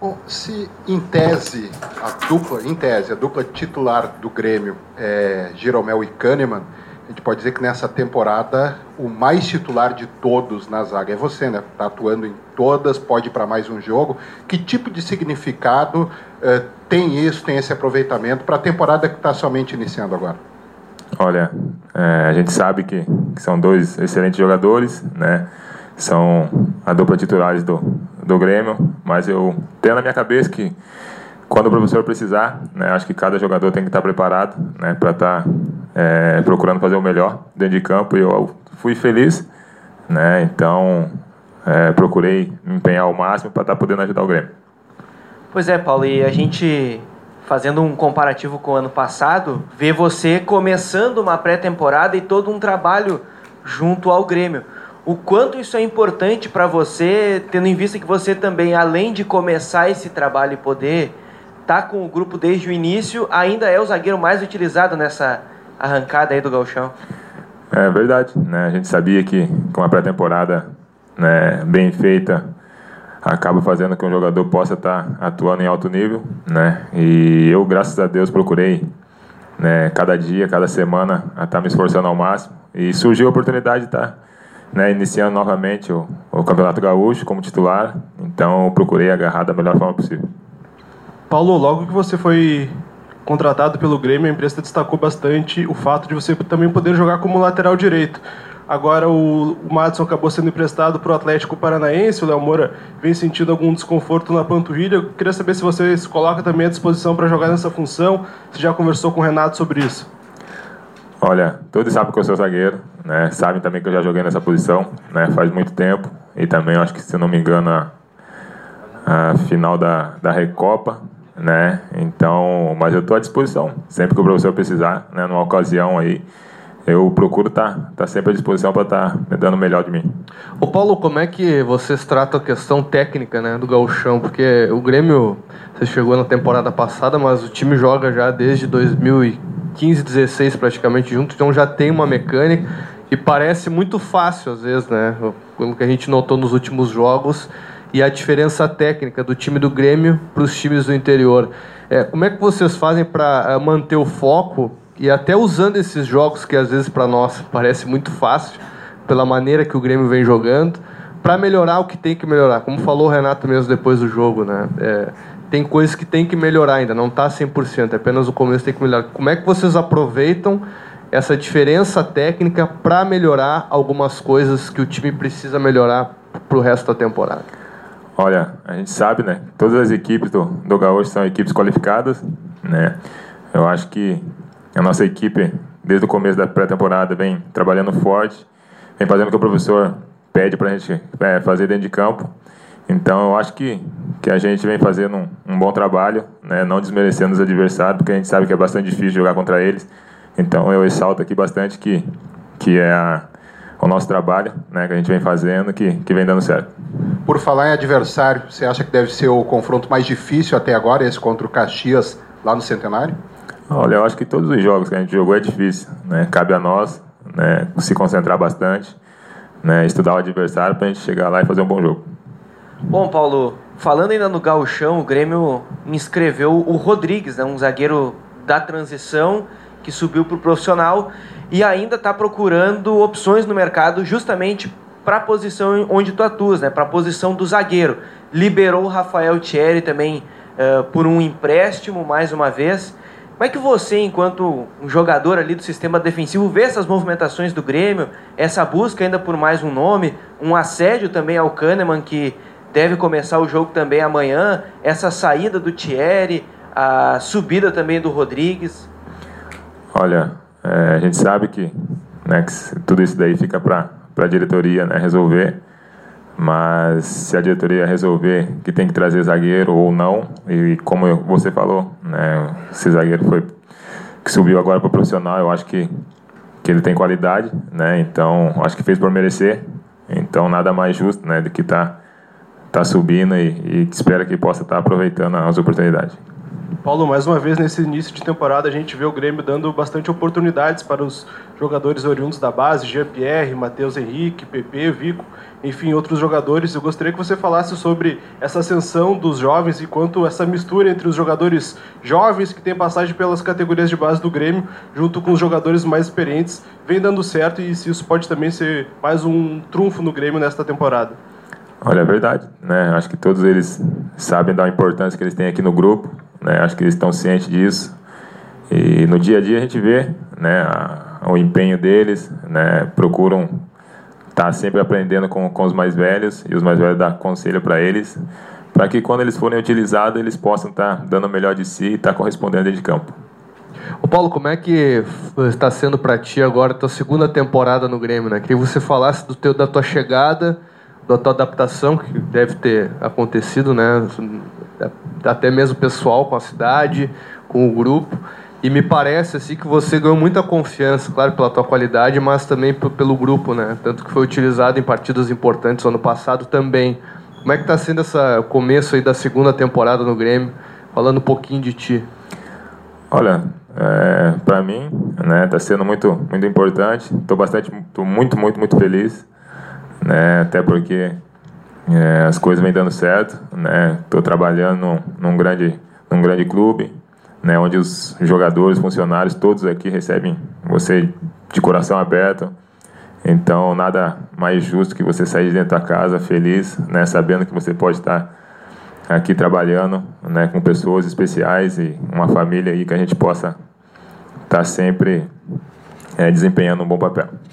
Bom, se em tese a dupla, em tese, a dupla titular do Grêmio é Jeromel e Kahneman, a gente pode dizer que nessa temporada o mais titular de todos na zaga é você, né? Está atuando em todas, pode ir para mais um jogo. Que tipo de significado uh, tem isso, tem esse aproveitamento para a temporada que está somente iniciando agora? Olha, é, a gente sabe que, que, são dois excelentes jogadores, né? São a dupla titulares do, do Grêmio, mas eu tenho na minha cabeça que quando o professor precisar, né, acho que cada jogador tem que estar preparado né, para estar tá, é, procurando fazer o melhor dentro de campo e eu fui feliz, né, então é, procurei me empenhar ao máximo para estar tá podendo ajudar o Grêmio. Pois é, Paulo, e a gente fazendo um comparativo com o ano passado, vê você começando uma pré-temporada e todo um trabalho junto ao Grêmio o quanto isso é importante para você, tendo em vista que você também, além de começar esse trabalho e poder tá com o grupo desde o início, ainda é o zagueiro mais utilizado nessa arrancada aí do galchão. É verdade, né? A gente sabia que com a pré-temporada né, bem feita acaba fazendo que um jogador possa estar tá atuando em alto nível, né? E eu, graças a Deus, procurei né, cada dia, cada semana, estar tá me esforçando ao máximo. E surgiu a oportunidade tá né, iniciando novamente o, o Campeonato Gaúcho como titular, então procurei agarrar da melhor forma possível. Paulo, logo que você foi contratado pelo Grêmio, a empresa destacou bastante o fato de você também poder jogar como lateral direito. Agora o, o Madison acabou sendo emprestado para o Atlético Paranaense, o Léo Moura vem sentindo algum desconforto na panturrilha. Eu queria saber se você se coloca também à disposição para jogar nessa função, se já conversou com o Renato sobre isso. Olha, todos sabem que eu sou zagueiro, né? Sabem também que eu já joguei nessa posição, né? Faz muito tempo. E também acho que, se não me engano, a, a final da, da Recopa, né? Então, mas eu estou à disposição. Sempre que o professor precisar, né? Numa ocasião aí, eu procuro estar tá, tá sempre à disposição para estar tá dando o melhor de mim. O Paulo, como é que vocês tratam a questão técnica, né, do gauchão? Porque o Grêmio, você chegou na temporada passada, mas o time joga já desde 2015 15, 16 praticamente juntos, então já tem uma mecânica e parece muito fácil às vezes, né? Pelo que a gente notou nos últimos jogos e a diferença técnica do time do Grêmio para os times do interior. É, como é que vocês fazem para é, manter o foco e até usando esses jogos que às vezes para nós parece muito fácil, pela maneira que o Grêmio vem jogando, para melhorar o que tem que melhorar? Como falou o Renato mesmo depois do jogo, né? É, tem coisas que tem que melhorar ainda, não está 100%, é apenas o começo tem que melhorar. Como é que vocês aproveitam essa diferença técnica para melhorar algumas coisas que o time precisa melhorar para o resto da temporada? Olha, a gente sabe, né? Todas as equipes do, do Gaúcho são equipes qualificadas, né? Eu acho que a nossa equipe, desde o começo da pré-temporada, vem trabalhando forte, vem fazendo o que o professor pede para a gente é, fazer dentro de campo. Então, eu acho que, que a gente vem fazendo um, um bom trabalho, né? não desmerecendo os adversários, porque a gente sabe que é bastante difícil jogar contra eles. Então, eu ressalto aqui bastante que, que é a, o nosso trabalho né? que a gente vem fazendo, que, que vem dando certo. Por falar em adversário, você acha que deve ser o confronto mais difícil até agora, esse contra o Caxias, lá no Centenário? Olha, eu acho que todos os jogos que a gente jogou é difícil. Né? Cabe a nós né? se concentrar bastante, né? estudar o adversário para a gente chegar lá e fazer um bom jogo. Bom, Paulo, falando ainda no gauchão, o Grêmio inscreveu o Rodrigues, né, um zagueiro da transição que subiu para o profissional e ainda está procurando opções no mercado justamente para a posição onde tu atuas, né, para a posição do zagueiro. Liberou o Rafael Thierry também uh, por um empréstimo, mais uma vez. Como é que você, enquanto um jogador ali do sistema defensivo, vê essas movimentações do Grêmio, essa busca ainda por mais um nome, um assédio também ao Kahneman, que deve começar o jogo também amanhã. Essa saída do Thierry, a subida também do Rodrigues. Olha, é, a gente sabe que, né, que tudo isso daí fica para a diretoria né, resolver. Mas se a diretoria resolver que tem que trazer zagueiro ou não, e como você falou, né, esse zagueiro foi que subiu agora para profissional, eu acho que, que ele tem qualidade, né? Então acho que fez por merecer. Então nada mais justo, né, do que estar tá está subindo e, e espera que possa estar tá aproveitando as oportunidades. Paulo, mais uma vez nesse início de temporada a gente vê o Grêmio dando bastante oportunidades para os jogadores oriundos da base, Jean-Pierre, Matheus Henrique, Pepe, Vico, enfim, outros jogadores. Eu gostaria que você falasse sobre essa ascensão dos jovens e quanto essa mistura entre os jogadores jovens que têm passagem pelas categorias de base do Grêmio, junto com os jogadores mais experientes, vem dando certo e se isso pode também ser mais um trunfo no Grêmio nesta temporada. Olha, é verdade, né? Acho que todos eles sabem da importância que eles têm aqui no grupo, né? Acho que eles estão cientes disso. E no dia a dia a gente vê, né, a, o empenho deles, né? Procuram estar tá sempre aprendendo com, com os mais velhos e os mais velhos dar conselho para eles, para que quando eles forem utilizados eles possam estar tá dando o melhor de si e estar tá correspondendo dentro de campo. Ô Paulo, como é que está sendo para ti agora a tua segunda temporada no Grêmio, né? Queria que você falasse do teu, da tua chegada da tua adaptação que deve ter acontecido, né? Até mesmo pessoal com a cidade, com o grupo. E me parece assim que você ganhou muita confiança, claro, pela tua qualidade, mas também pelo grupo, né? Tanto que foi utilizado em partidas importantes ano passado também. Como é que está sendo esse começo aí da segunda temporada no Grêmio? Falando um pouquinho de ti. Olha, é, para mim, né, está sendo muito, muito importante. Estou bastante, tô muito, muito, muito feliz né? Até porque é, as coisas vêm dando certo, né? Estou trabalhando num, num, grande, num grande clube, né? Onde os jogadores, funcionários, todos aqui recebem você de coração aberto. Então, nada mais justo que você sair de dentro da casa feliz, né? Sabendo que você pode estar aqui trabalhando, né? Com pessoas especiais e uma família aí que a gente possa estar sempre é, desempenhando um bom papel.